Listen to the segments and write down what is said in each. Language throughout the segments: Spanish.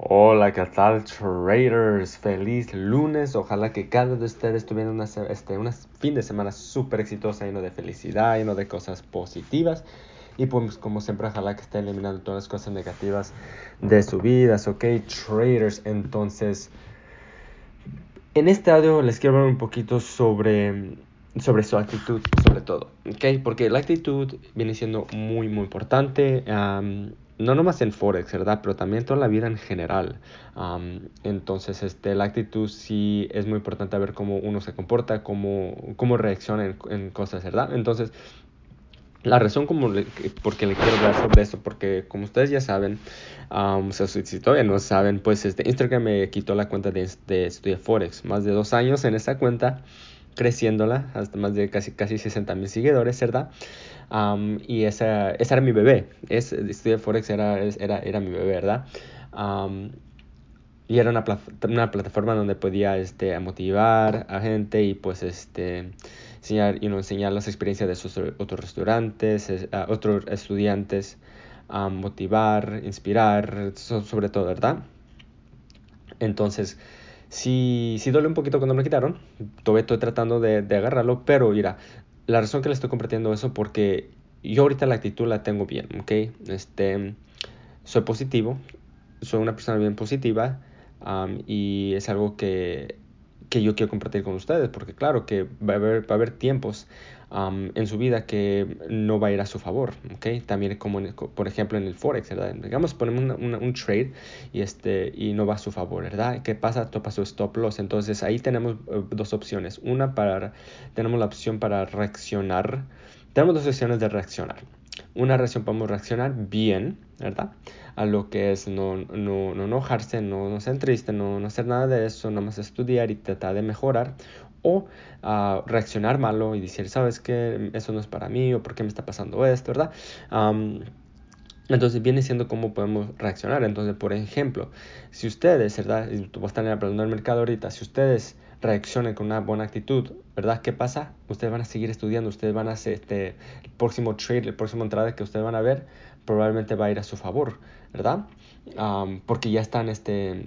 Hola, ¿qué tal traders? Feliz lunes. Ojalá que cada uno de ustedes tuviera una, este, fin de semana súper exitosa, lleno de felicidad, lleno de cosas positivas. Y pues como siempre, ojalá que esté eliminando todas las cosas negativas de su vida. ¿Ok, traders? Entonces, en este audio les quiero hablar un poquito sobre, sobre su actitud, sobre todo. ¿Ok? Porque la actitud viene siendo muy, muy importante no nomás en Forex, ¿verdad? Pero también toda la vida en general. entonces, este, la actitud sí es muy importante ver cómo uno se comporta, cómo, cómo reacciona en, cosas, ¿verdad? Entonces, la razón como le, porque le quiero hablar sobre eso, porque como ustedes ya saben, um, si todavía no saben, pues este, Instagram me quitó la cuenta de, de Forex. Más de dos años en esa cuenta creciéndola hasta más de casi, casi 60 mil seguidores, ¿verdad? y esa, esa, era mi bebé. Es, Estudio Forex era, era, era mi bebé, ¿verdad? y era una, una, plataforma donde podía este, motivar a gente y pues este, enseñar, you know, enseñar las experiencias de sus otros restaurantes, otros estudiantes, motivar, inspirar, sobre todo, ¿verdad? Entonces, sí, sí duele un poquito cuando me quitaron. Todavía estoy tratando de, de agarrarlo, pero mira, la razón que le estoy compartiendo eso porque yo ahorita la actitud la tengo bien, ¿ok? Este, soy positivo, soy una persona bien positiva y es algo que, que, yo quiero compartir con ustedes porque claro que va a haber, va a haber tiempos en su vida que no va a ir a su favor, ¿ok? También como por ejemplo en el Forex, ¿verdad? Digamos, ponemos un trade y, este, y no va a su favor, ¿verdad? ¿Qué pasa? Topa su stop loss. Entonces ahí tenemos eh, dos opciones. Una para, tenemos la opción para reaccionar. Tenemos dos opciones de reaccionar. Una reacción podemos reaccionar bien, ¿verdad? A lo que es no, no, no enojarse, no, no ser triste, no, no hacer nada de eso, nomás estudiar y tratar de mejorar o uh, reaccionar malo y decir, sabes que eso no es para mí o por qué me está pasando esto, ¿verdad? Entonces viene siendo cómo podemos reaccionar. Entonces, por ejemplo, si ustedes, ¿verdad? Y tú vas a estar hablando del mercado ahorita, si ustedes reaccionen con una buena actitud, ¿verdad? ¿Qué pasa? Ustedes van a seguir estudiando, ustedes van a hacer este, el próximo trade, el próximo entrada que ustedes van a ver, probablemente va a ir a su favor, ¿verdad? porque ya están, este,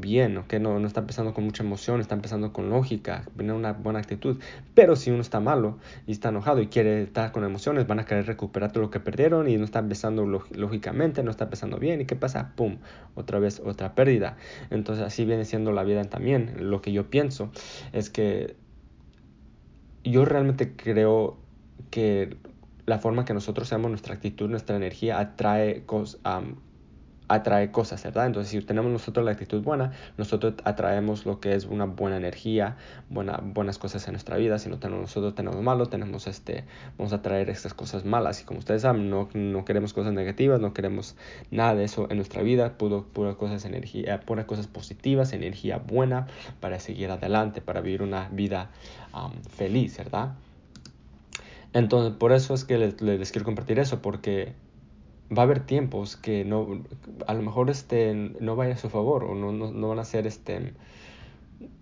bien. No, no está empezando con mucha emoción, está empezando con lógica, tener una buena actitud. Pero si uno está malo y está enojado y quiere estar con emociones, van a querer recuperar todo lo que perdieron y no está empezando lógicamente, no está empezando bien. ¿Y qué pasa? ¡Pum! Otra vez otra pérdida. Entonces así viene siendo la vida también. Lo que yo pienso es que yo realmente creo que la forma que nosotros seamos, nuestra actitud, nuestra energía atrae cosas atrae cosas, ¿verdad? Entonces, si tenemos nosotros la actitud buena, nosotros atraemos lo que es una buena energía, buena, buenas cosas en nuestra vida. Si no tenemos nosotros tenemos malo, tenemos este, vamos a traer estas cosas malas. Y como ustedes saben, no, no queremos cosas negativas, no queremos nada de eso en nuestra vida, puro, pura cosas energía, pura cosas positivas, energía buena para seguir adelante, para vivir una vida feliz, ¿verdad? Entonces, por eso es que les quiero compartir eso, porque va a haber tiempos que no, a lo mejor este, no vaya a su favor o no, no, van a ser, este,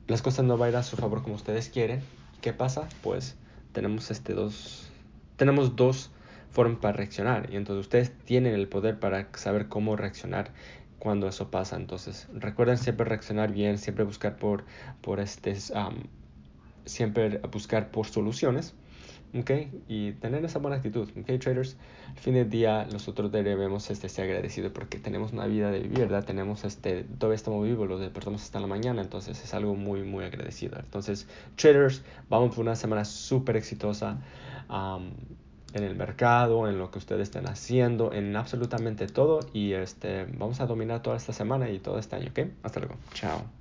las cosas no van a ir a su favor como ustedes quieren. ¿Qué pasa? Pues tenemos, este, dos, tenemos dos formas para reaccionar y entonces ustedes tienen el poder para saber cómo reaccionar cuando eso pasa. Entonces recuerden siempre reaccionar bien, siempre buscar por, por este, siempre buscar por soluciones Okay, y tener esa buena actitud, okay, traders. Al fin del día, nosotros debemos este, ser agradecidos porque tenemos una vida de vivir. Tenemos, este, todavía estamos vivos, lo despertamos hasta la mañana, entonces es algo muy, muy agradecido. Entonces, traders, vamos por una semana súper exitosa en el mercado, en lo que ustedes estén haciendo, en absolutamente todo y este, vamos a dominar toda esta semana y todo este año, ¿ok? Hasta luego, chao.